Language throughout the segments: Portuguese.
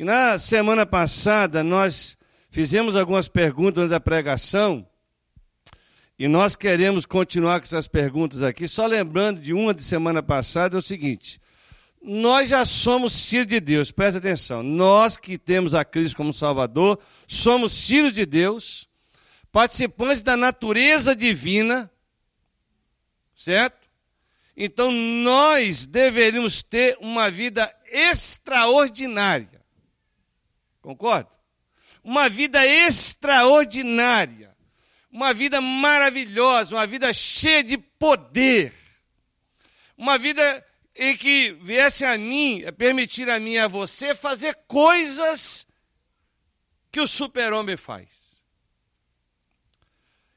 E na semana passada nós fizemos algumas perguntas da pregação e nós queremos continuar com essas perguntas aqui. Só lembrando de uma de semana passada é o seguinte: nós já somos filhos de Deus, presta atenção. Nós que temos a Cristo como Salvador, somos filhos de Deus, participantes da natureza divina, certo? Então nós deveríamos ter uma vida extraordinária. Concorda? Uma vida extraordinária. Uma vida maravilhosa, uma vida cheia de poder. Uma vida em que viesse a mim, permitir a mim e a você fazer coisas que o super-homem faz.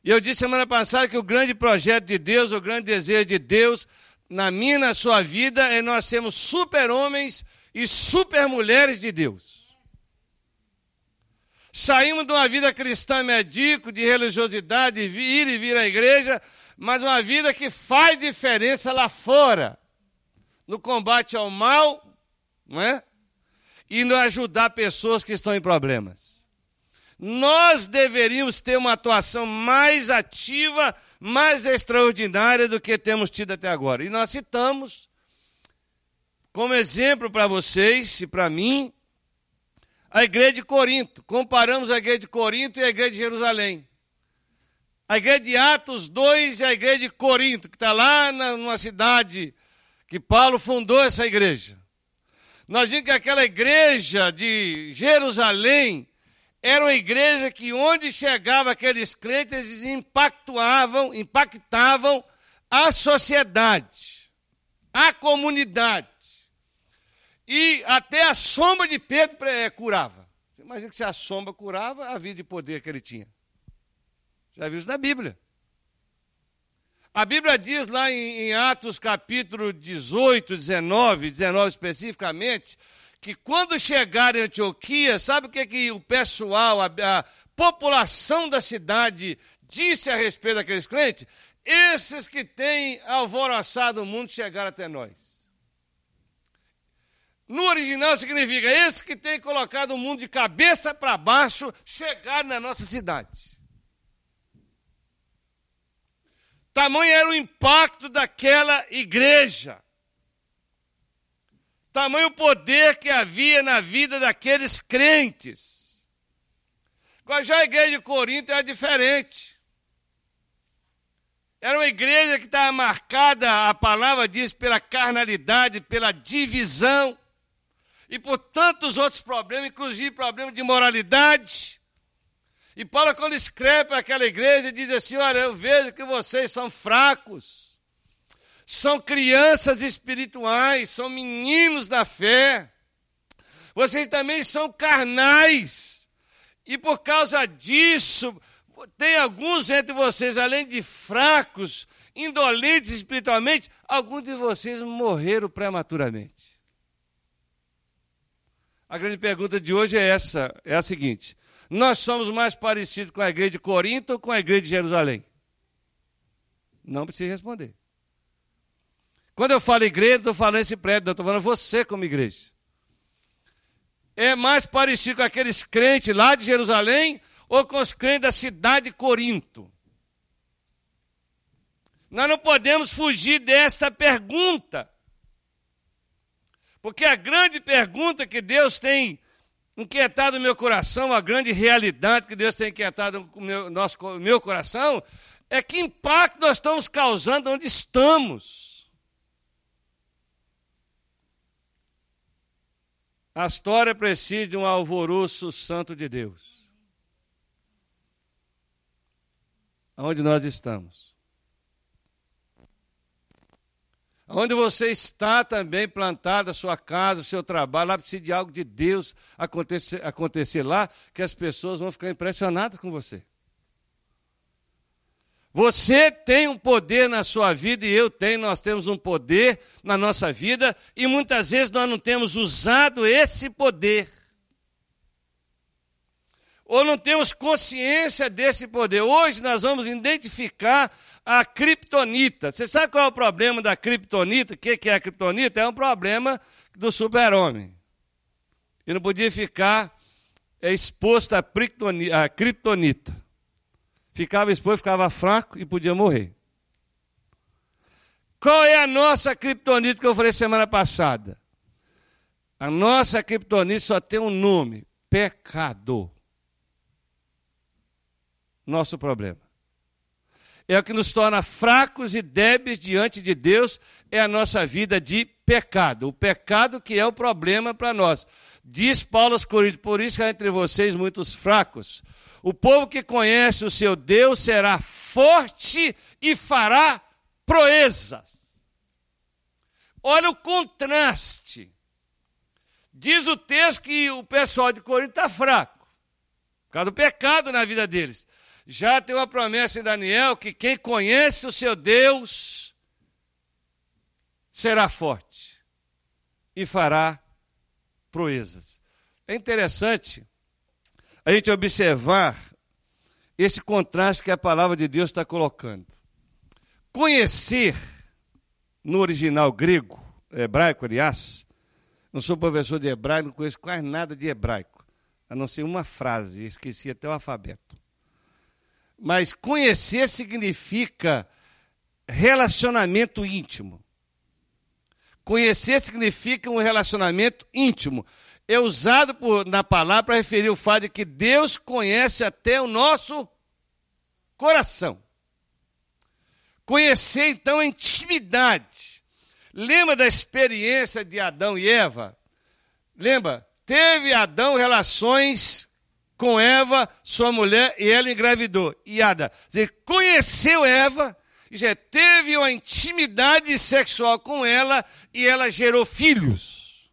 E eu disse semana passada que o grande projeto de Deus, o grande desejo de Deus na minha e na sua vida é nós sermos super-homens e super-mulheres de Deus. Saímos de uma vida cristã medíocre, de religiosidade, de ir e vir à igreja, mas uma vida que faz diferença lá fora no combate ao mal, não é? E no ajudar pessoas que estão em problemas. Nós deveríamos ter uma atuação mais ativa, mais extraordinária do que temos tido até agora. E nós citamos, como exemplo para vocês e para mim, a igreja de Corinto. Comparamos a igreja de Corinto e a igreja de Jerusalém. A igreja de Atos 2 e a igreja de Corinto, que está lá numa cidade que Paulo fundou essa igreja. Nós vimos que aquela igreja de Jerusalém era uma igreja que onde chegava aqueles crentes, eles impactavam, impactavam a sociedade, a comunidade. E até a sombra de Pedro curava. Você imagina que se a sombra curava, a vida de poder que ele tinha. Já viu isso na Bíblia. A Bíblia diz lá em, em Atos capítulo 18, 19, 19 especificamente, que quando chegaram em Antioquia, sabe o que, que o pessoal, a, a população da cidade disse a respeito daqueles crentes? Esses que têm alvoroçado o mundo chegaram até nós. No original significa esses que têm colocado o mundo de cabeça para baixo chegaram na nossa cidade. Tamanho era o impacto daquela igreja. Tamanho o poder que havia na vida daqueles crentes. Já a igreja de Corinto era diferente. Era uma igreja que estava marcada, a palavra diz, pela carnalidade, pela divisão e por tantos outros problemas, inclusive problemas de moralidade. E Paulo, quando escreve para aquela igreja, diz assim: Olha, eu vejo que vocês são fracos, são crianças espirituais, são meninos da fé, vocês também são carnais, e por causa disso, tem alguns entre vocês, além de fracos, indolentes espiritualmente, alguns de vocês morreram prematuramente. A grande pergunta de hoje é essa, é a seguinte: nós somos mais parecidos com a igreja de Corinto ou com a igreja de Jerusalém? Não precisa responder. Quando eu falo igreja, não estou falando esse prédio, estou falando você como igreja. É mais parecido com aqueles crentes lá de Jerusalém ou com os crentes da cidade de Corinto? Nós não podemos fugir desta pergunta. Porque a grande pergunta que Deus tem inquietado o meu coração, a grande realidade que Deus tem inquietado o meu, nosso, meu coração, é que impacto nós estamos causando onde estamos. A história precisa de um alvoroço santo de Deus. Onde nós estamos. Onde você está também plantada, a sua casa, o seu trabalho, lá precisa de algo de Deus acontecer, acontecer lá, que as pessoas vão ficar impressionadas com você. Você tem um poder na sua vida e eu tenho, nós temos um poder na nossa vida e muitas vezes nós não temos usado esse poder. Ou não temos consciência desse poder. Hoje nós vamos identificar a criptonita. Você sabe qual é o problema da criptonita? O que é a criptonita? É um problema do super-homem. e não podia ficar exposto à criptonita. Ficava exposto, ficava fraco e podia morrer. Qual é a nossa criptonita que eu falei semana passada? A nossa criptonita só tem um nome: pecado. Nosso problema. É o que nos torna fracos e débeis diante de Deus, é a nossa vida de pecado. O pecado que é o problema para nós. Diz Paulo aos Coríntios, por isso há entre vocês muitos fracos. O povo que conhece o seu Deus será forte e fará proezas. Olha o contraste. Diz o texto que o pessoal de Corinto está fraco, por causa do pecado na vida deles. Já tem uma promessa em Daniel que quem conhece o seu Deus será forte e fará proezas. É interessante a gente observar esse contraste que a palavra de Deus está colocando. Conhecer, no original grego, hebraico, aliás, não sou professor de hebraico, não conheço quase nada de hebraico, a não ser uma frase, esqueci até o alfabeto. Mas conhecer significa relacionamento íntimo. Conhecer significa um relacionamento íntimo. É usado por, na palavra para referir o fato de que Deus conhece até o nosso coração. Conhecer, então, a intimidade. Lembra da experiência de Adão e Eva? Lembra? Teve Adão relações com Eva, sua mulher, e ela engravidou. E Ada, dizer, conheceu Eva, dizer, teve uma intimidade sexual com ela e ela gerou filhos.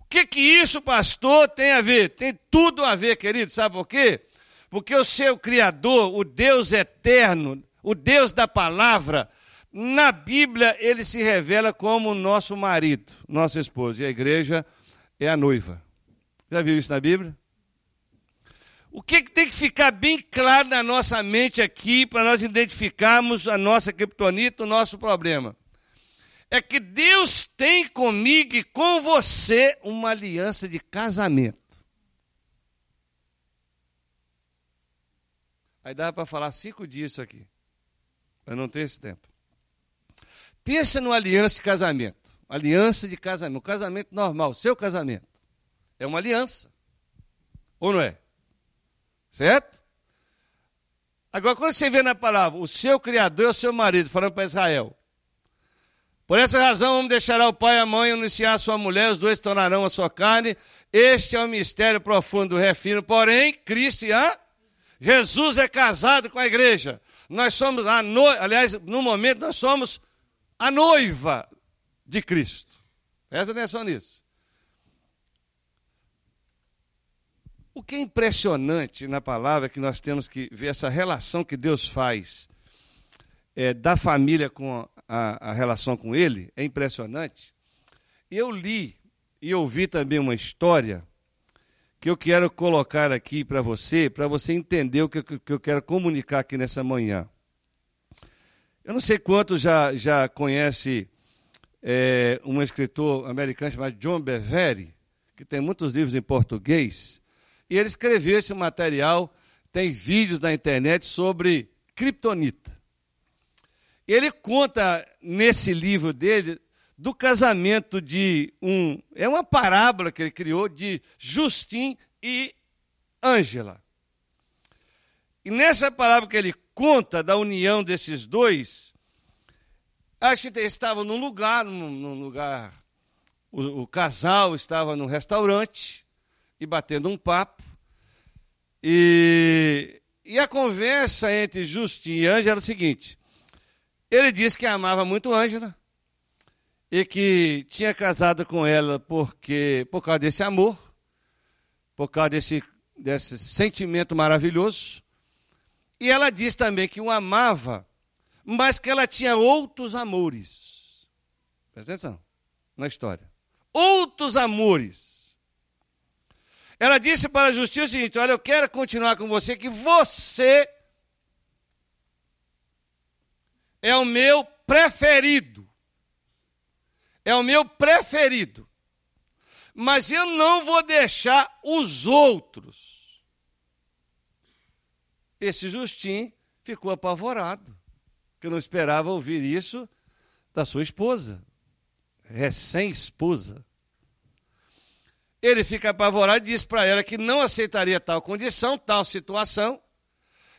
O que que isso, pastor, tem a ver? Tem tudo a ver, querido, sabe por quê? Porque o seu Criador, o Deus eterno, o Deus da palavra, na Bíblia ele se revela como nosso marido, nosso esposo, e a igreja é a noiva. Já viu isso na Bíblia? O que, que, tem que ficar bem claro na nossa mente aqui, para nós identificarmos a nossa criptonita, o nosso problema? É que Deus tem comigo e com você uma aliança de casamento. Aí dá para falar cinco dias isso aqui. Eu não tenho esse tempo. Pensa numa aliança de casamento. Aliança de casamento. Um casamento normal, seu casamento. É uma aliança. Ou não é? Certo? Agora, quando você vê na palavra, o seu Criador é o seu marido, falando para Israel. Por essa razão, vamos deixar o pai e a mãe anunciar a sua mulher, os dois tornarão a sua carne. Este é o mistério profundo do refino. Porém, Cristo e a Jesus é casado com a igreja. Nós somos a noiva, aliás, no momento nós somos a noiva de Cristo. Presta atenção nisso. O que é impressionante na palavra é que nós temos que ver essa relação que Deus faz é, da família com a, a relação com Ele, é impressionante. Eu li e ouvi também uma história que eu quero colocar aqui para você, para você entender o que, que, eu quero comunicar aqui nessa manhã. Eu não sei quantos já, já conhece é, um escritor americano chamado John Bevere, que tem muitos livros em português. E ele escreveu esse material, tem vídeos na internet sobre criptonita. Ele conta nesse livro dele do casamento de um. É uma parábola que ele criou de Justin e Ângela. E nessa parábola que ele conta da união desses dois, acho que eles estavam num lugar, num, num lugar. O, o casal estava num restaurante e batendo um papo. E, e a conversa entre Justin e Ângela era o seguinte: ele disse que amava muito Ângela e que tinha casado com ela porque por causa desse amor, por causa desse, desse sentimento maravilhoso. E ela disse também que o amava, mas que ela tinha outros amores. Presta atenção na história. Outros amores. Ela disse para a justiça o seguinte: Olha, eu quero continuar com você, que você é o meu preferido. É o meu preferido. mas eu não vou deixar os outros. Esse Justin ficou apavorado, porque não esperava ouvir isso da sua esposa, recém-esposa. Ele fica apavorado e diz para ela que não aceitaria tal condição, tal situação.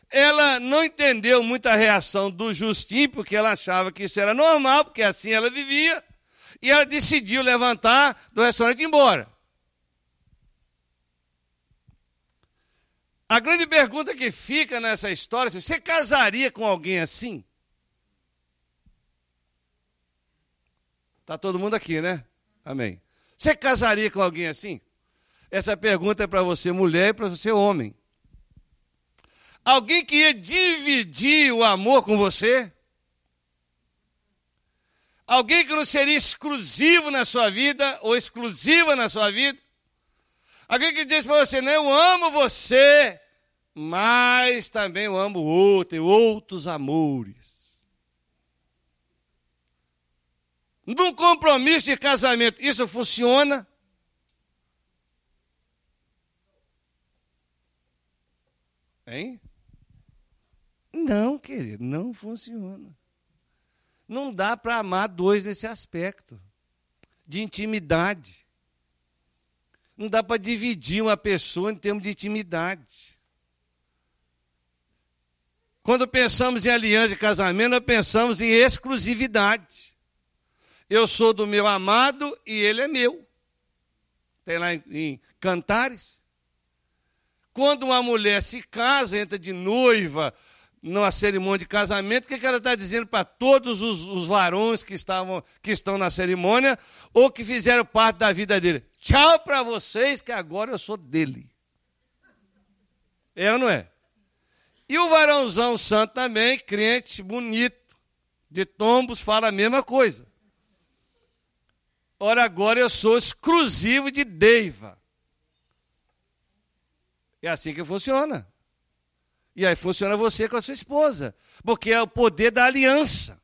Ela não entendeu muito a reação do Justin, porque ela achava que isso era normal, porque assim ela vivia, e ela decidiu levantar do restaurante e ir embora. A grande pergunta que fica nessa história é: você casaria com alguém assim? Está todo mundo aqui, né? Amém. Você casaria com alguém assim? Essa pergunta é para você, mulher, e para você, homem. Alguém que ia dividir o amor com você? Alguém que não seria exclusivo na sua vida ou exclusiva na sua vida? Alguém que diz para você, não, eu amo você, mas também eu amo outro, tenho outros amores. Num compromisso de casamento, isso funciona? Hein? Não, querido, não funciona. Não dá para amar dois nesse aspecto de intimidade. Não dá para dividir uma pessoa em termos de intimidade. Quando pensamos em aliança de casamento, nós pensamos em exclusividade. Eu sou do meu amado e ele é meu. Tem lá em, em Cantares. Quando uma mulher se casa, entra de noiva numa cerimônia de casamento, o que, ela está dizendo para todos os, os varões que, estavam, que estão na cerimônia ou que fizeram parte da vida dele? Tchau para vocês, que agora eu sou dele. É ou não é? E o varãozão santo também, crente, bonito, de tombos, fala a mesma coisa. Ora, agora eu sou exclusivo de Deiva. É assim que funciona. E aí funciona você com a sua esposa, porque é o poder da aliança.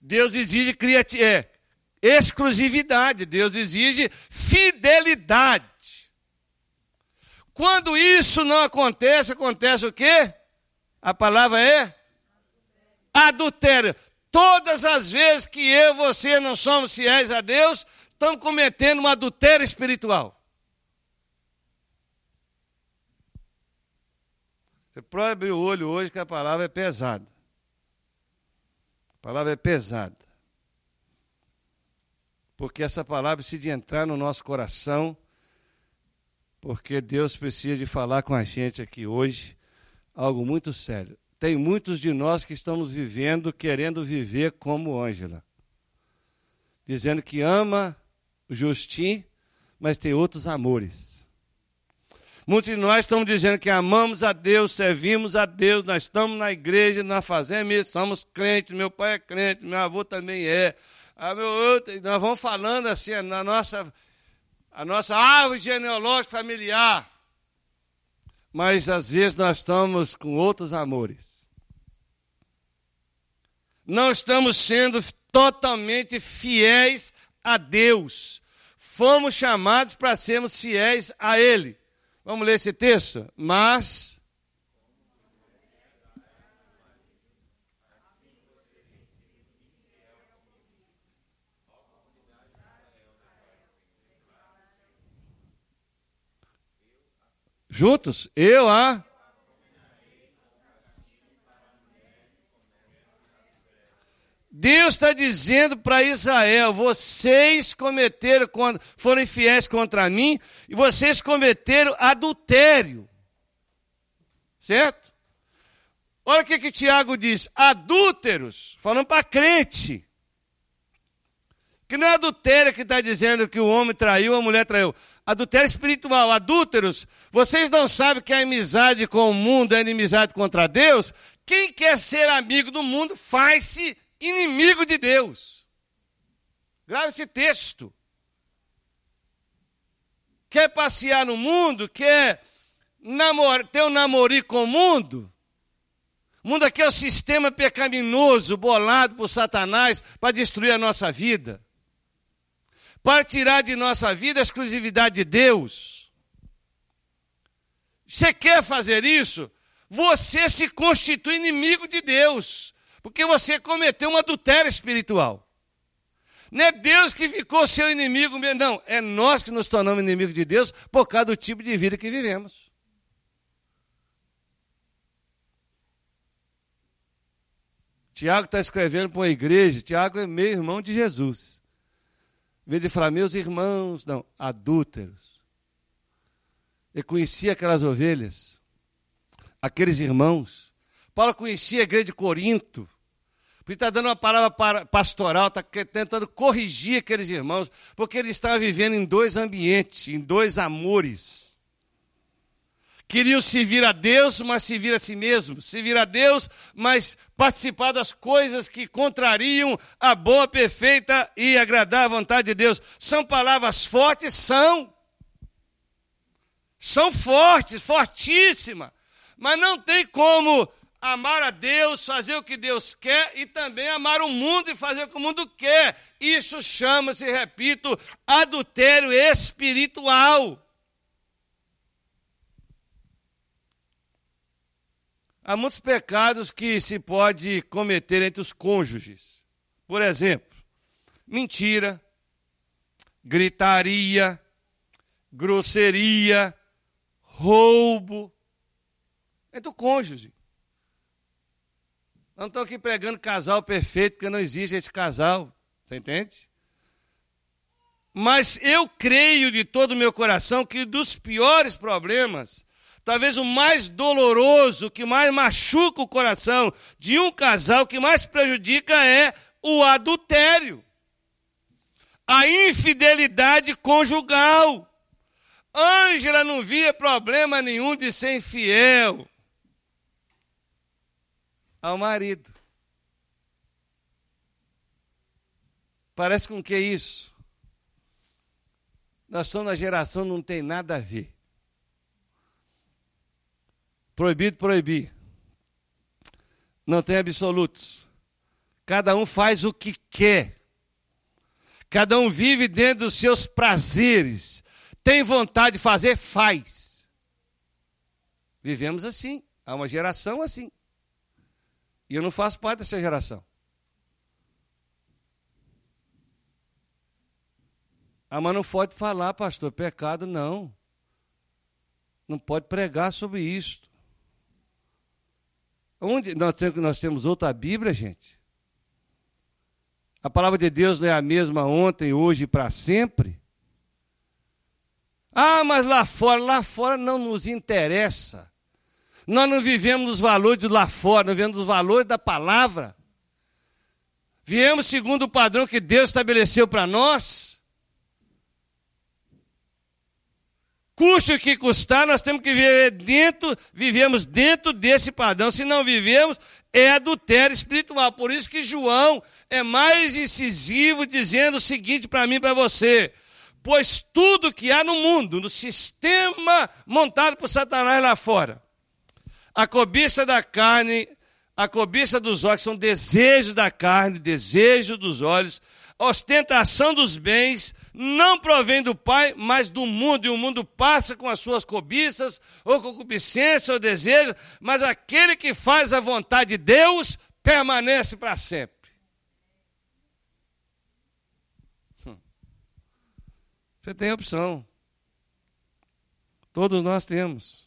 Deus exige é, exclusividade, Deus exige fidelidade. Quando isso não acontece, acontece o quê? A palavra é adultério. Todas as vezes que eu e você não somos fiéis a Deus, estamos cometendo um adultério espiritual. Você pode abrir o olho hoje que a palavra é pesada. A palavra é pesada. Porque essa palavra precisa de entrar no nosso coração, porque Deus precisa de falar com a gente aqui hoje algo muito sério tem muitos de nós que estamos vivendo, querendo viver como Ângela. Dizendo que ama o Justin, mas tem outros amores. Muitos de nós estamos dizendo que amamos a Deus, servimos a Deus, nós estamos na igreja, nós fazemos isso, somos crentes, meu pai é crente, meu avô também é. Ah, meu, nós vamos falando assim, na nossa, a nossa árvore genealógica familiar. Mas às vezes nós estamos com outros amores não estamos sendo totalmente fiéis a Deus. Fomos chamados para sermos fiéis a Ele. Vamos ler esse texto? Mas. Juntos? Eu a. Deus está dizendo para Israel: vocês cometeram, foram infiéis contra mim e vocês cometeram adultério. Certo? Olha o que, que Tiago diz: adúlteros, falando para crente. Que não é adultério que está dizendo que o homem traiu, a mulher traiu. Adultério espiritual, adúlteros. Vocês não sabem que a amizade com o mundo é inimizade contra Deus? Quem quer ser amigo do mundo faz-se inimigo de Deus. Grave esse texto. Quer passear no mundo? Quer namor, ter um namorico com o mundo? O mundo aqui é o um sistema pecaminoso, bolado por Satanás para destruir a nossa vida. para tirar de nossa vida a exclusividade de Deus. Você quer fazer isso? Você se constitui inimigo de Deus, porque você cometeu um adultério espiritual. Não é Deus que ficou seu inimigo, não. É nós que nos tornamos inimigos de Deus por causa do tipo de vida que vivemos. Tiago está escrevendo para uma igreja, Tiago é meio irmão de Jesus. Em vez de falar, meus irmãos, não, adúlteros. Ele conhecia aquelas ovelhas, aqueles irmãos. Paulo conhecia a igreja de Corinto. Porque está dando uma palavra pastoral, está tentando corrigir aqueles irmãos, porque eles estavam vivendo em dois ambientes, em dois amores. Queriam servir a Deus, mas servir a si mesmos. Servir a Deus, mas participar das coisas que contrariam a boa, perfeita e agradar a vontade de Deus. São palavras fortes? São. São fortes, fortíssimas. Mas não tem como amar a Deus, fazer o que Deus quer e também amar o mundo e fazer o que o mundo quer. Isso chama-se, repito, adultério espiritual. Há muitos pecados que se pode cometer entre os cônjuges. Por exemplo, mentira, gritaria, grosseria, roubo. Entre o cônjuge. Não estou aqui pregando casal perfeito, porque não existe esse casal. Você entende? Mas eu creio de todo o meu coração que dos piores problemas Talvez o mais doloroso, que mais machuca o coração de um casal, que mais prejudica é o adultério. A infidelidade conjugal. Ângela não via problema nenhum de ser infiel ao marido. Parece com que é isso? Nós somos na geração não tem nada a ver. Proibido proibir. Não tem absolutos. Cada um faz o que quer. Cada um vive dentro dos seus prazeres. Tem vontade de fazer, faz. Vivemos assim. Há uma geração assim. E eu não faço parte dessa geração. Ah, mas não pode falar, pastor, pecado não. Não pode pregar sobre isso. Onde nós temos, nós temos outra Bíblia, gente? A palavra de Deus não é a mesma ontem, hoje e para sempre? Ah, mas lá fora, lá fora não nos interessa. Nós não vivemos os valores de lá fora, nós vivemos os valores da palavra. Viemos segundo o padrão que Deus estabeleceu para nós. Custe o que custar, nós temos que viver dentro, vivemos dentro desse padrão. Se não vivemos, é adultério espiritual. Por isso que João é mais incisivo dizendo o seguinte para mim e para você: pois tudo que há no mundo, no sistema montado por Satanás lá fora, a cobiça da carne, a cobiça dos olhos, são desejos da carne, desejos dos olhos, ostentação dos bens, não provém do Pai, mas do mundo, e o mundo passa com as suas cobiças, ou concupiscência, ou desejo, mas aquele que faz a vontade de Deus permanece para sempre. Hum. Você tem opção. Todos nós temos.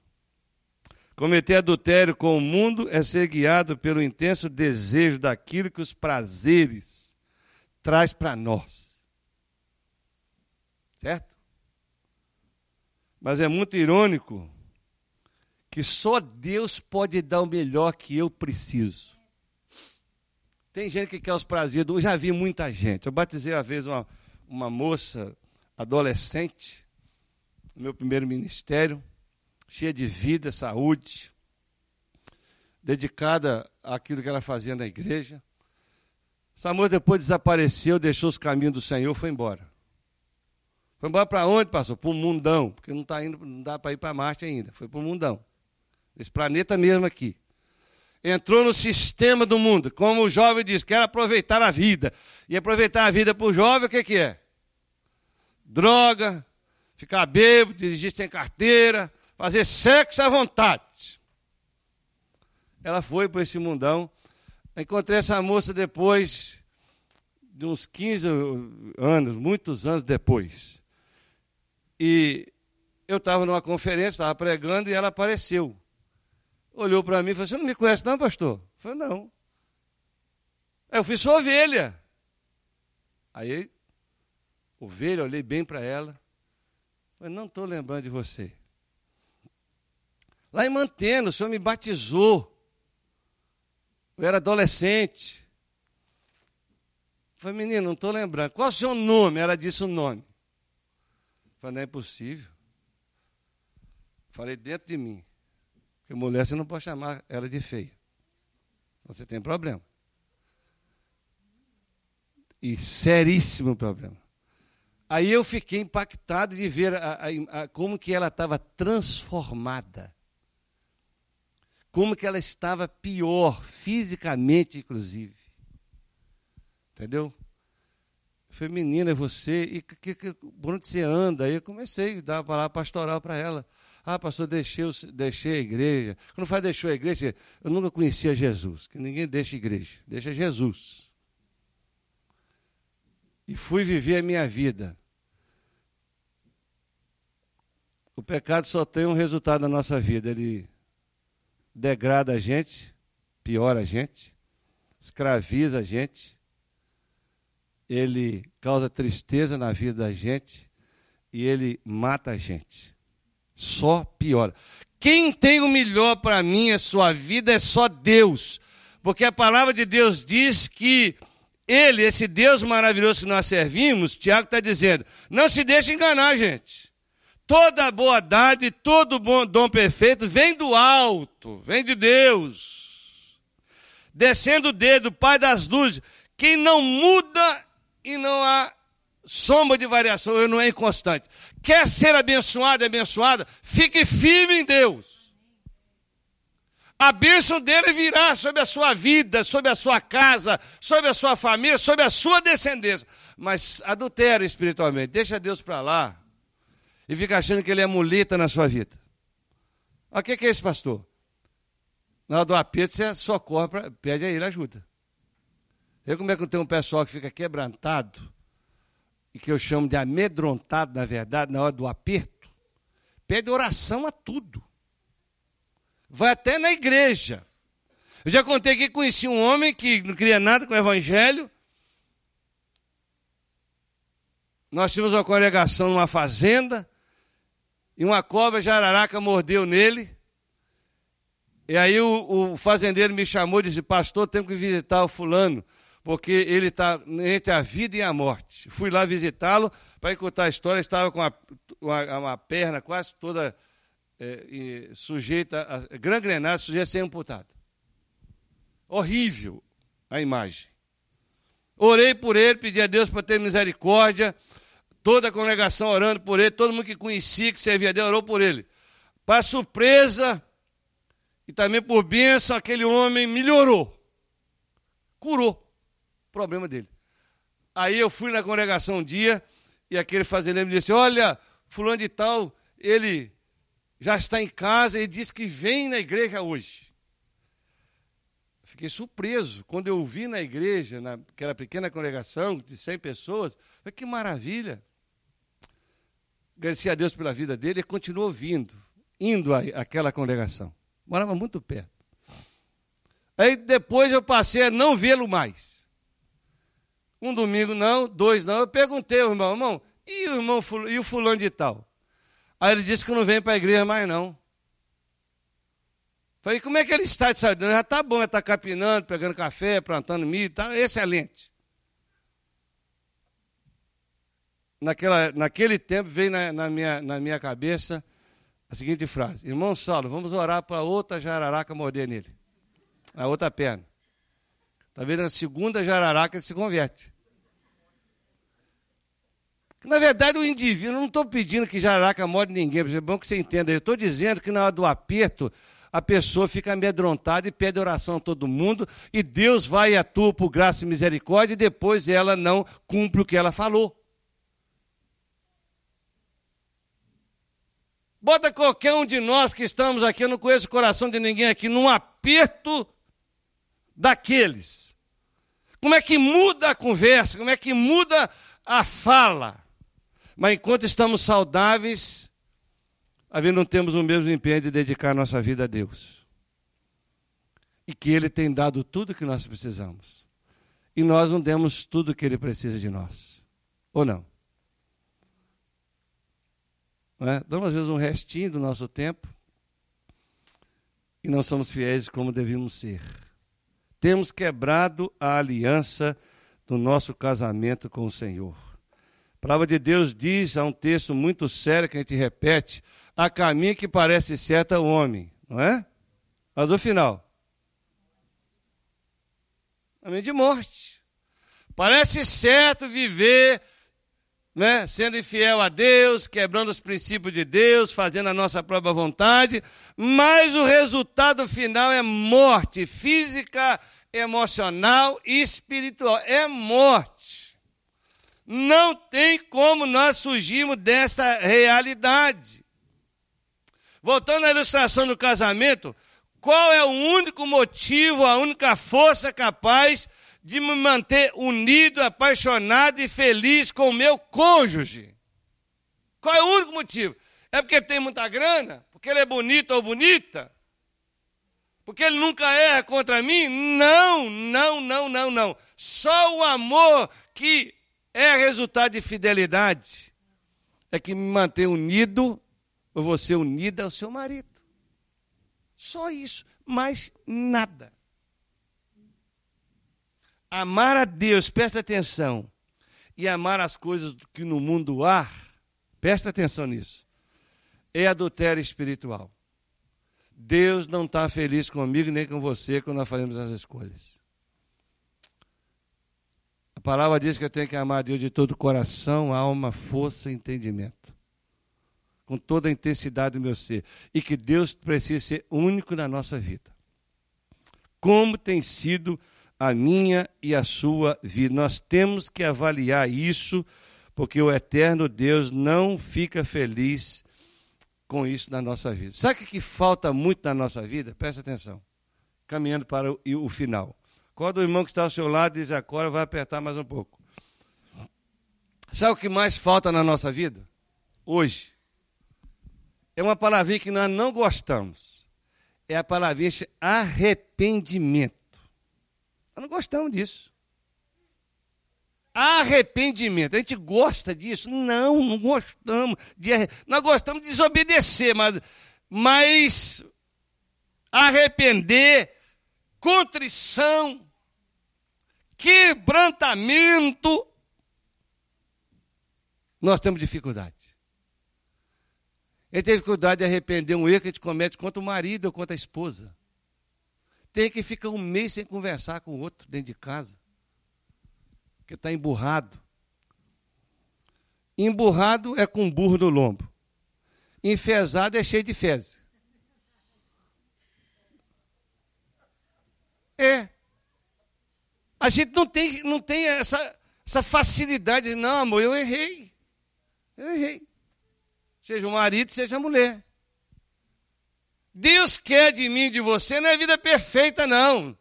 Cometer adultério com o mundo é ser guiado pelo intenso desejo daquilo que os prazeres traz para nós. Certo? Mas é muito irônico que só Deus pode dar o melhor que eu preciso. Tem gente que quer os prazeres, eu já vi muita gente. Eu batizei uma vez uma, uma moça adolescente, no meu primeiro ministério, cheia de vida, saúde, dedicada àquilo que ela fazia na igreja. Essa moça depois desapareceu, deixou os caminhos do Senhor, foi embora. Foi embora para onde, pastor? Para o mundão, porque não, tá indo, não dá para ir para Marte ainda. Foi para o mundão. Esse planeta mesmo aqui. Entrou no sistema do mundo. Como o jovem diz, quer aproveitar a vida. E aproveitar a vida para o jovem, o que, que é? droga, ficar bêbado, dirigir sem carteira, fazer sexo à vontade. Ela foi para esse mundão. Encontrei essa moça depois de uns 15 anos, muitos anos depois. E eu estava numa conferência, estava pregando e ela apareceu. Olhou para mim e falou: Você não me conhece, não, pastor? Eu falei: Não. Eu fui sua ovelha. Aí, ovelha, olhei bem para ela. Falei: Não estou lembrando de você. Lá em Mantena, o senhor me batizou. Eu era adolescente. Falei, menino, não estou lembrando. Qual é o seu nome? Ela disse o nome. Falei, não é possível. Falei dentro de mim. Porque mulher você não pode chamar ela de feia. Você tem problema. E seríssimo problema. Aí eu fiquei impactado de ver a, a, a, como que ela estava transformada. Como que ela estava pior, fisicamente, inclusive. Entendeu? Eu menina, é você? E que, que, por onde você anda? Aí eu comecei a dar a palavra pastoral para ela. Ah, pastor, deixei, deixei a igreja. Quando fala deixou a igreja, eu nunca conhecia Jesus. Que ninguém deixa a igreja, deixa Jesus. E fui viver a minha vida. O pecado só tem um resultado na nossa vida. Ele degrada a gente, piora a gente, escraviza a gente, ele causa tristeza na vida da gente e ele mata a gente. Só piora. Quem tem o melhor para mim, a sua vida, é só Deus. Porque a palavra de Deus diz que Ele, esse Deus maravilhoso que nós servimos, Tiago está dizendo, não se deixe enganar, gente. Toda boa e todo bom dom perfeito vem do alto, vem de Deus. Descendo o dedo, Pai das luzes. Quem não muda e não há sombra de variação, ele não é inconstante. Quer ser abençoado e abençoada? Fique firme em Deus. A bênção dele virá sobre a sua vida, sobre a sua casa, sobre a sua família, sobre a sua descendência. Mas adultera espiritualmente, deixa Deus para lá e fica achando que ele é muleta na sua vida. O que, que é esse pastor? Na hora do aperto, você socorre, pra, pede a ele ajuda. Vê como é que tem um pessoal que fica quebrantado, e que eu chamo de amedrontado, na verdade, na hora do aperto, pede oração a tudo. Vai até na igreja. Eu já contei que conheci um homem que não queria nada com o evangelho. Nós tínhamos uma congregação numa fazenda, e uma cobra jararaca mordeu nele. E aí o, o fazendeiro me chamou e disse, pastor, temos que visitar o fulano porque ele está entre a vida e a morte. Fui lá visitá-lo para escutar a história, estava com uma, uma, uma perna quase toda é, sujeita, a, gangrenada, sujeita a ser amputada. Horrível a imagem. Orei por ele, pedi a Deus para ter misericórdia, toda a congregação orando por ele, todo mundo que conhecia, que servia a Deus, orou por ele. Para surpresa e também por bênção, aquele homem melhorou, curou problema dele. Aí eu fui na congregação um dia e aquele fazendeiro me disse: Olha, fulano de tal, ele já está em casa e disse que vem na igreja hoje. Fiquei surpreso quando eu vi na igreja, naquela pequena congregação de 100 pessoas. Que maravilha! Agradeci a Deus pela vida dele e continuou vindo, indo àquela congregação. Morava muito perto. Aí depois eu passei a não vê-lo mais. Um domingo não, dois não. Eu perguntei ao irmão, irmão, e o irmão e o fulano de tal? Aí ele disse que não vem para a igreja mais não. Falei, como é que ele está de saúde? Já está bom, está capinando, pegando café, plantando milho, está excelente. Naquela, naquele tempo veio na, na, minha, na minha cabeça a seguinte frase: Irmão Saulo, vamos orar para outra jararaca morder nele, na outra perna. Talvez na segunda jararaca ele se converte. Na verdade, o indivíduo, eu não estou pedindo que jararaca morde ninguém, é bom que você entenda. Eu estou dizendo que na hora do aperto, a pessoa fica amedrontada e pede oração a todo mundo, e Deus vai e atua por graça e misericórdia, e depois ela não cumpre o que ela falou. Bota qualquer um de nós que estamos aqui, eu não conheço o coração de ninguém aqui, num aperto daqueles. Como é que muda a conversa? Como é que muda a fala? Mas enquanto estamos saudáveis, a vezes não temos o mesmo empenho de dedicar nossa vida a Deus. E que Ele tem dado tudo o que nós precisamos. E nós não demos tudo o que Ele precisa de nós. Ou não? Não é? Damos às vezes um restinho do nosso tempo e não somos fiéis como devíamos ser. Temos quebrado a aliança do nosso casamento com o Senhor. A palavra de Deus diz, há um texto muito sério que a gente repete: a caminho que parece certo ao homem, não é? Mas o final. Caminho de morte. Parece certo viver né, sendo infiel a Deus, quebrando os princípios de Deus, fazendo a nossa própria vontade, mas o resultado final é morte física, emocional e espiritual. É morte. Não tem como nós fugirmos dessa realidade. Voltando à ilustração do casamento, qual é o único motivo, a única força capaz de me manter unido, apaixonado e feliz com o meu cônjuge. Qual é o único motivo? É porque tem muita grana? Porque ele é bonito ou bonita? Porque ele nunca erra contra mim? Não, não, não, não, não. Só o amor que é resultado de fidelidade é que me mantém unido, ou você unida ao seu marido. Só isso, mais nada. Amar a Deus, presta atenção, e amar as coisas que no mundo há, presta atenção nisso, é adultério espiritual. Deus não está feliz comigo nem com você quando nós fazemos as escolhas. A palavra diz que eu tenho que amar a Deus de todo o coração, alma, força e entendimento. Com toda a intensidade do meu ser. E que Deus precisa ser único na nossa vida. Como tem sido minha e a sua vida. Nós temos que avaliar isso, porque o eterno Deus não fica feliz com isso na nossa vida. Sabe o que falta muito na nossa vida? Presta atenção. Caminhando para o, final. Qual o irmão que está ao seu lado diz agora, vai apertar mais um pouco. Sabe o que mais falta na nossa vida? Hoje. É uma palavrinha que nós não gostamos. É a palavrinha arrependimento. Nós não gostamos disso. Arrependimento. A gente gosta disso? Não, não gostamos. De, nós gostamos de desobedecer, mas, mas arrepender, contrição, quebrantamento, nós temos dificuldade. Ele tem dificuldade de arrepender um erro que a gente comete contra o marido ou contra a esposa. Tem que ficar um mês sem conversar com o outro dentro de casa. Porque está emburrado. Emburrado é com burro no lombo. Enfesado é cheio de fezes. É. A gente não tem, não tem essa, essa facilidade de, não, amor, eu errei. Eu errei. Seja o marido, seja a mulher. Deus quer de mim, de você, não é vida perfeita, não.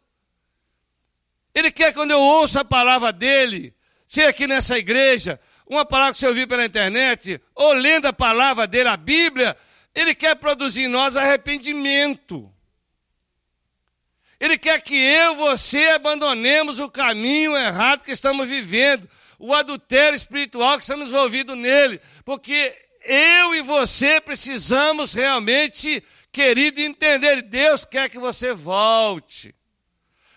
Ele quer quando eu ouço a palavra dele, seja aqui nessa igreja, uma palavra que você ouviu pela internet, ou lendo a palavra dele, a Bíblia, ele quer produzir em nós arrependimento. Ele quer que eu e você abandonemos o caminho errado que estamos vivendo, o adultério espiritual que estamos envolvidos nele, porque eu e você precisamos realmente querido, entender. Deus quer que você volte.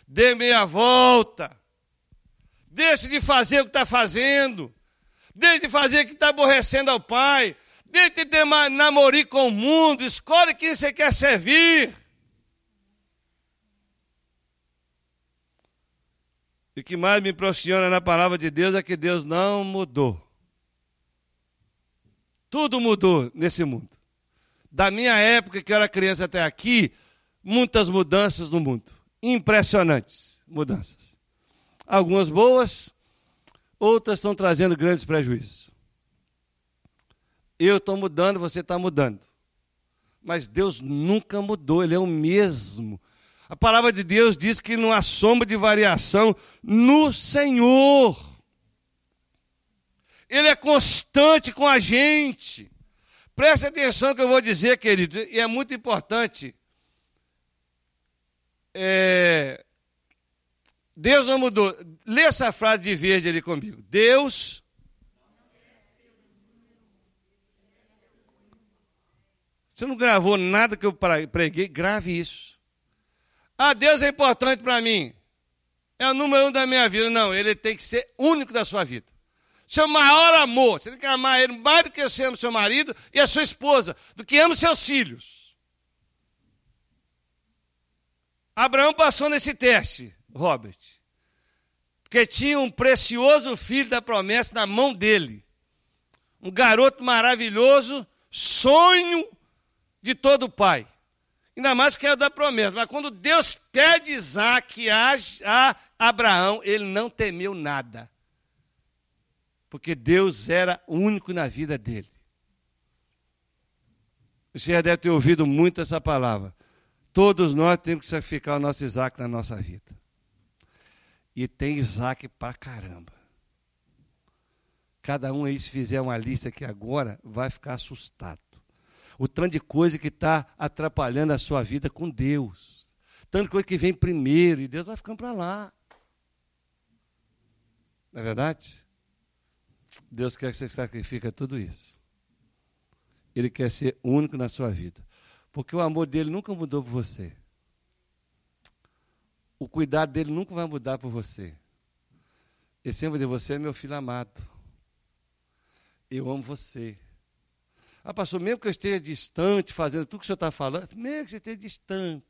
Dê meia volta. Deixe de fazer o que está fazendo. Deixe de fazer o que está aborrecendo ao Pai. Deixe de ter com o mundo. Escolhe quem você quer servir. E o que mais me impressiona na palavra de Deus é que Deus não mudou. Tudo mudou nesse mundo da minha época, que eu era criança até aqui, muitas mudanças no mundo. Impressionantes mudanças. Algumas boas, outras estão trazendo grandes prejuízos. Eu estou mudando, você está mudando. Mas Deus nunca mudou, Ele é o mesmo. A palavra de Deus diz que não há sombra de variação no Senhor. Ele é constante com a gente. Preste atenção que eu vou dizer, querido, e é muito importante. É... Deus não mudou. Lê essa frase de verde ali comigo. Deus. Você não gravou nada que eu preguei? Grave isso. Ah, Deus é importante para mim. É o número um da minha vida. Não, ele tem que ser único da sua vida seu maior amor. Você tem que amar ele mais do que você ama seu marido e a sua esposa, do que ama seus filhos. Abraão passou nesse teste, Robert, porque tinha um precioso filho da promessa na mão dele. Um garoto maravilhoso, sonho de todo pai. Ainda mais que é o da promessa. Mas quando Deus pede Isaac a, a Abraão, ele não temeu nada porque Deus era único na vida dele. Você já deve ter ouvido muito essa palavra. Todos nós temos que sacrificar o nosso Isaac na nossa vida. E tem Isaac pra caramba. Cada um aí, se fizer uma lista aqui agora, vai ficar assustado. O tanto de coisa que está atrapalhando a sua vida com Deus. Tanto coisa que vem primeiro, e Deus vai ficando para lá. Não é verdade? Deus quer que você sacrifique tudo isso. Ele quer ser único na sua vida. Porque o amor dele nunca mudou por você. O cuidado dele nunca vai mudar por você. Ele sempre vai dizer, você é meu filho amado. Eu amo você. Ah, pastor, mesmo que eu esteja distante, fazendo tudo que o senhor está falando, mesmo que você esteja distante,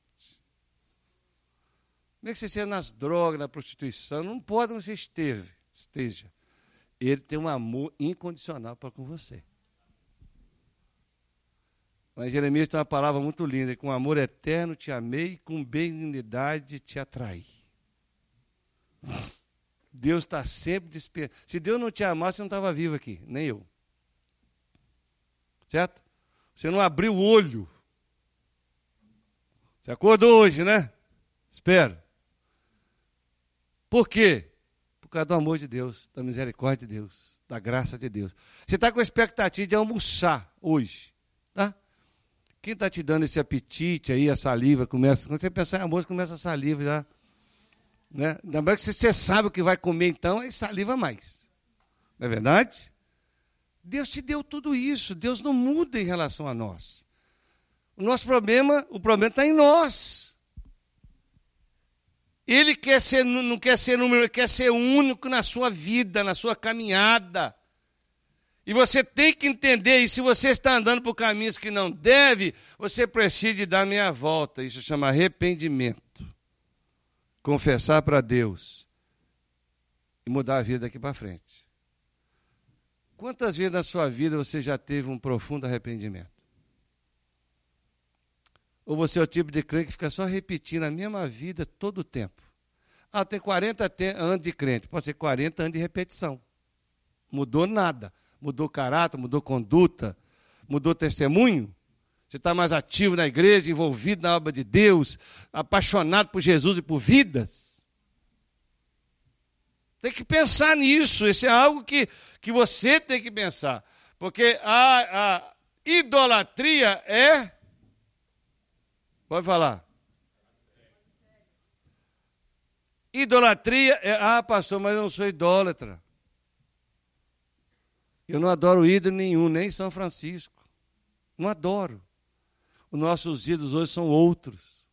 mesmo que você esteja nas drogas, na prostituição, não pode onde você esteve, esteja. Ele tem um amor incondicional para com você. Mas Jeremias tem uma palavra muito linda: com amor eterno te amei, com benignidade te atraí. Deus está sempre despertando. Se Deus não te amasse, você não estava vivo aqui, nem eu. Certo? Você não abriu o olho. Você acordou hoje, né? Espero. Por quê? Por causa do amor de Deus, da misericórdia de Deus, da graça de Deus. Você está com a expectativa de almoçar hoje, tá? Quem está te dando esse apetite aí, a saliva, começa. Quando você pensar em almoço, começa a saliva já. Né? Ainda mais que você sabe o que vai comer, então, aí saliva mais. Não é verdade? Deus te deu tudo isso. Deus não muda em relação a nós. O nosso problema, o problema está em nós. Ele quer ser, não quer ser número, ele quer ser único na sua vida, na sua caminhada. E você tem que entender, e se você está andando por caminhos que não deve, você precisa dar meia volta. Isso chama arrependimento. Confessar para Deus e mudar a vida daqui para frente. Quantas vezes na sua vida você já teve um profundo arrependimento? Ou você é o tipo de crente que fica só repetindo a mesma vida todo o tempo? Ah, tem 40 anos de crente. Pode ser 40 anos de repetição. Mudou nada. Mudou caráter, mudou conduta, mudou testemunho. Você está mais ativo na igreja, envolvido na obra de Deus, apaixonado por Jesus e por vidas. Tem que pensar nisso. Isso é algo que, que você tem que pensar. Porque a, a idolatria é Pode falar. Idolatria é, ah, pastor, mas eu não sou idólatra. Eu não adoro ídolo nenhum, nem São Francisco. Não adoro. Os nossos ídolos hoje são outros.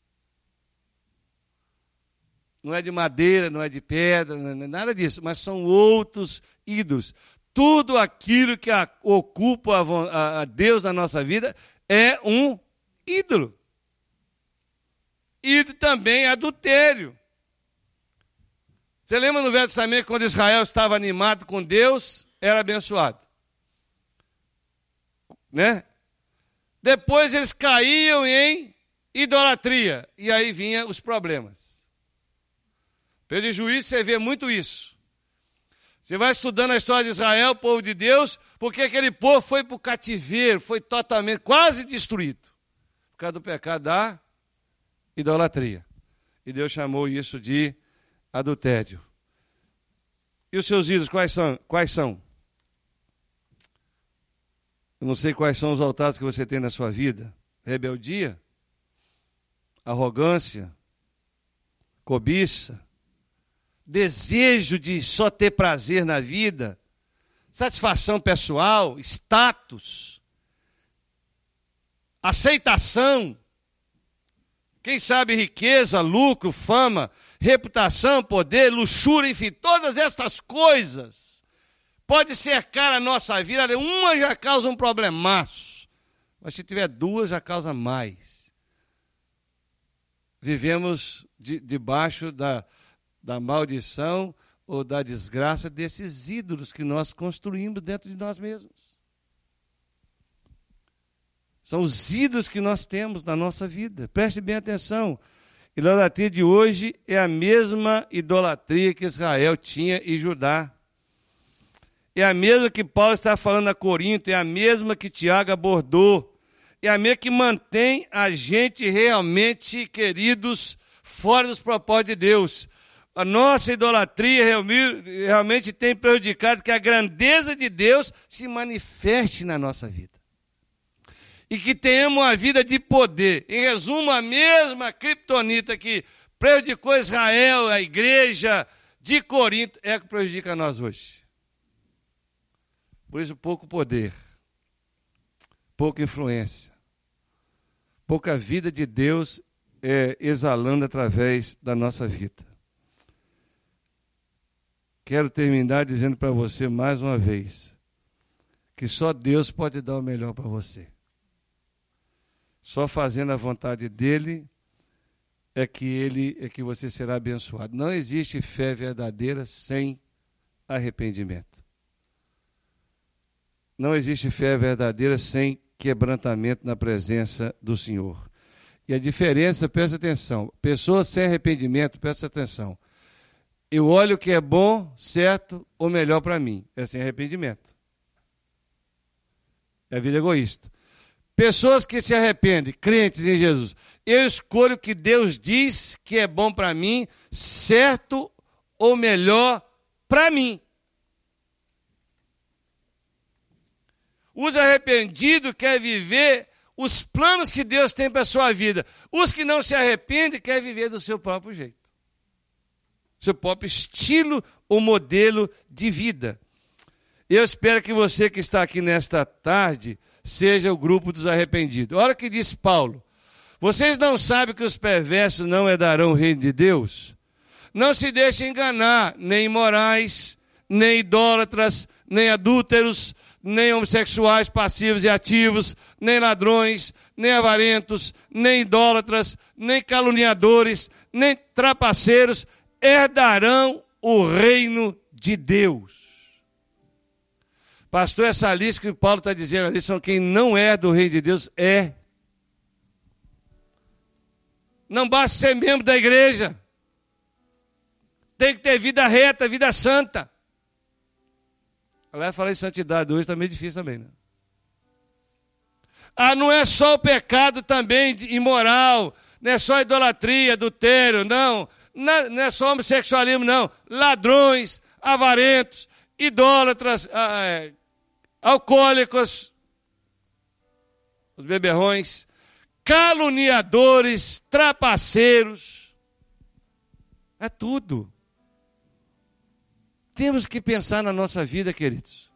Não é de madeira, não é de pedra, é nada disso, mas são outros ídolos. Tudo aquilo que ocupa a Deus na nossa vida é um ídolo e também adultério. Você lembra no Velho Testamento quando Israel estava animado com Deus, era abençoado. Né? Depois eles caíam em idolatria e aí vinham os problemas. Pelo juízo você vê muito isso. Você vai estudando a história de Israel, povo de Deus, porque aquele povo foi para o cativeiro, foi totalmente, quase destruído. Por causa do pecado da idolatria. E Deus chamou isso de adultério. E os seus ídolos quais são? Quais são? Eu não sei quais são os altares que você tem na sua vida. Rebeldia, arrogância, cobiça, desejo de só ter prazer na vida, satisfação pessoal, status, aceitação, quem sabe riqueza, lucro, fama, reputação, poder, luxúria, enfim, todas estas coisas pode cercar a nossa vida. Uma já causa um problemaço, mas se tiver duas já causa mais. Vivemos de, debaixo da, da maldição ou da desgraça desses ídolos que nós construímos dentro de nós mesmos. São os ídolos que nós temos na nossa vida. Preste bem atenção. A idolatria de hoje é a mesma idolatria que Israel tinha e Judá. É a mesma que Paulo está falando a Corinto, é a mesma que Tiago abordou. É a mesma que mantém a gente realmente, queridos, fora dos propósitos de Deus. A nossa idolatria realmente tem prejudicado que a grandeza de Deus se manifeste na nossa vida. E que tenhamos uma vida de poder. Em resumo, a mesma criptonita que prejudicou Israel, a igreja de Corinto, é que prejudica nós hoje. Por isso, pouco poder, pouca influência, pouca vida de Deus é, exalando através da nossa vida. Quero terminar dizendo para você mais uma vez que só Deus pode dar o melhor para você. Só fazendo a vontade dele é que ele é que você será abençoado. Não existe fé verdadeira sem arrependimento. Não existe fé verdadeira sem quebrantamento na presença do Senhor. E a diferença, presta atenção, pessoas sem arrependimento, presta atenção. Eu olho o que é bom, certo ou melhor para mim. É sem arrependimento. É vida egoísta. Pessoas que se arrependem, crentes em Jesus. Eu escolho o que Deus diz que é bom para mim, certo ou melhor para mim. Os arrependidos quer viver os planos que Deus tem para a sua vida. Os que não se arrependem querem viver do seu próprio jeito. Seu próprio estilo ou modelo de vida. Eu espero que você que está aqui nesta tarde seja o grupo dos arrependidos. Olha o que diz Paulo. Vocês não sabem que os perversos não herdarão o reino de Deus? Não se deixem enganar, nem imorais, nem idólatras, nem adúlteros, nem homossexuais passivos e ativos, nem ladrões, nem avarentos, nem idólatras, nem caluniadores, nem trapaceiros herdarão o reino de Deus. Pastor, essa lista que Paulo está dizendo ali são quem não é do reino de Deus, é. Não basta ser membro da igreja. Tem que ter vida reta, vida santa. Aliás, falar em santidade hoje está meio difícil também, né? Ah, não é só o pecado também imoral, não é só idolatria, adultério, não. Não é só homossexualismo, não. Ladrões, avarentos, idólatras, ah, é, alcoólicos, os beberrões, caluniadores, trapaceiros. É tudo. Temos que pensar na nossa vida, queridos.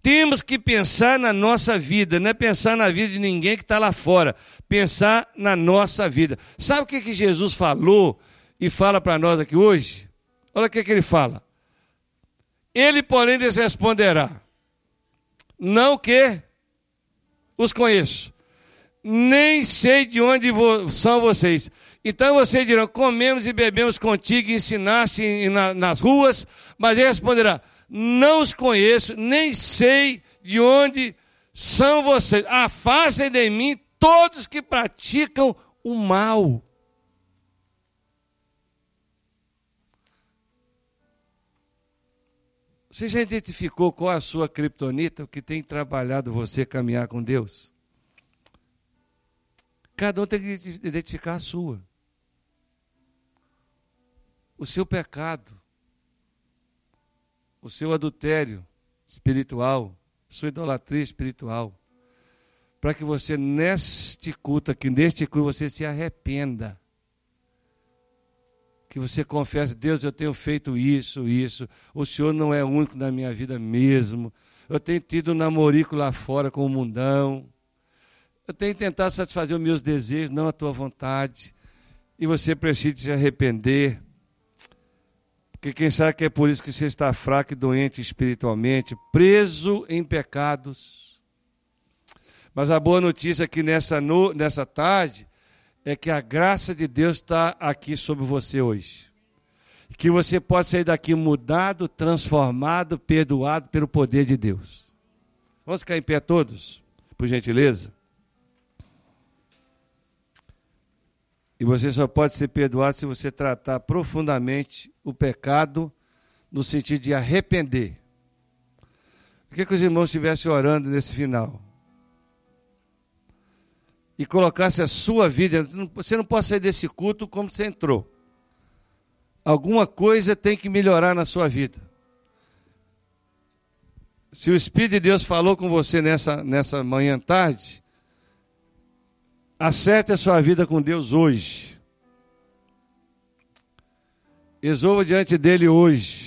Temos que pensar na nossa vida, não é pensar na vida de ninguém que está lá fora. Pensar na nossa vida. Sabe o que, que Jesus falou e fala para nós aqui hoje? Olha o que, que ele fala. Ele, porém, lhes responderá: Não que os conheço, nem sei de onde são vocês. Então vocês dirão: comemos e bebemos contigo ensinaste nas ruas, mas ele responderá: não os conheço, nem sei de onde são vocês. Afastem de mim todos que praticam o mal. Você já identificou qual a sua criptonita, o que tem trabalhado você caminhar com Deus? Cada um tem que identificar a sua. O seu pecado, o seu adultério espiritual, sua idolatria espiritual, para que você, neste culto aqui, neste culto, você se arrependa. Que você confesse, Deus, eu tenho feito isso, isso. O Senhor não é único na minha vida mesmo. Eu tenho tido um namorico lá fora com o mundão. Eu tenho tentado satisfazer os meus desejos, não a tua vontade. E você precisa se arrepender. Porque quem sabe que é por isso que você está fraco e doente espiritualmente, preso em pecados. Mas a boa notícia é que nessa, no, nessa tarde é que a graça de Deus está aqui sobre você hoje. Que você pode sair daqui mudado, transformado, perdoado pelo poder de Deus. Vamos ficar em pé todos, por gentileza? E você só pode ser perdoado se você tratar profundamente o pecado no sentido de arrepender. Por que, que os irmãos estivessem orando nesse final? E colocasse a sua vida. Você não pode sair desse culto como você entrou. Alguma coisa tem que melhorar na sua vida. Se o Espírito de Deus falou com você nessa, nessa manhã tarde, Acerte a sua vida com Deus hoje. Resolva diante dele hoje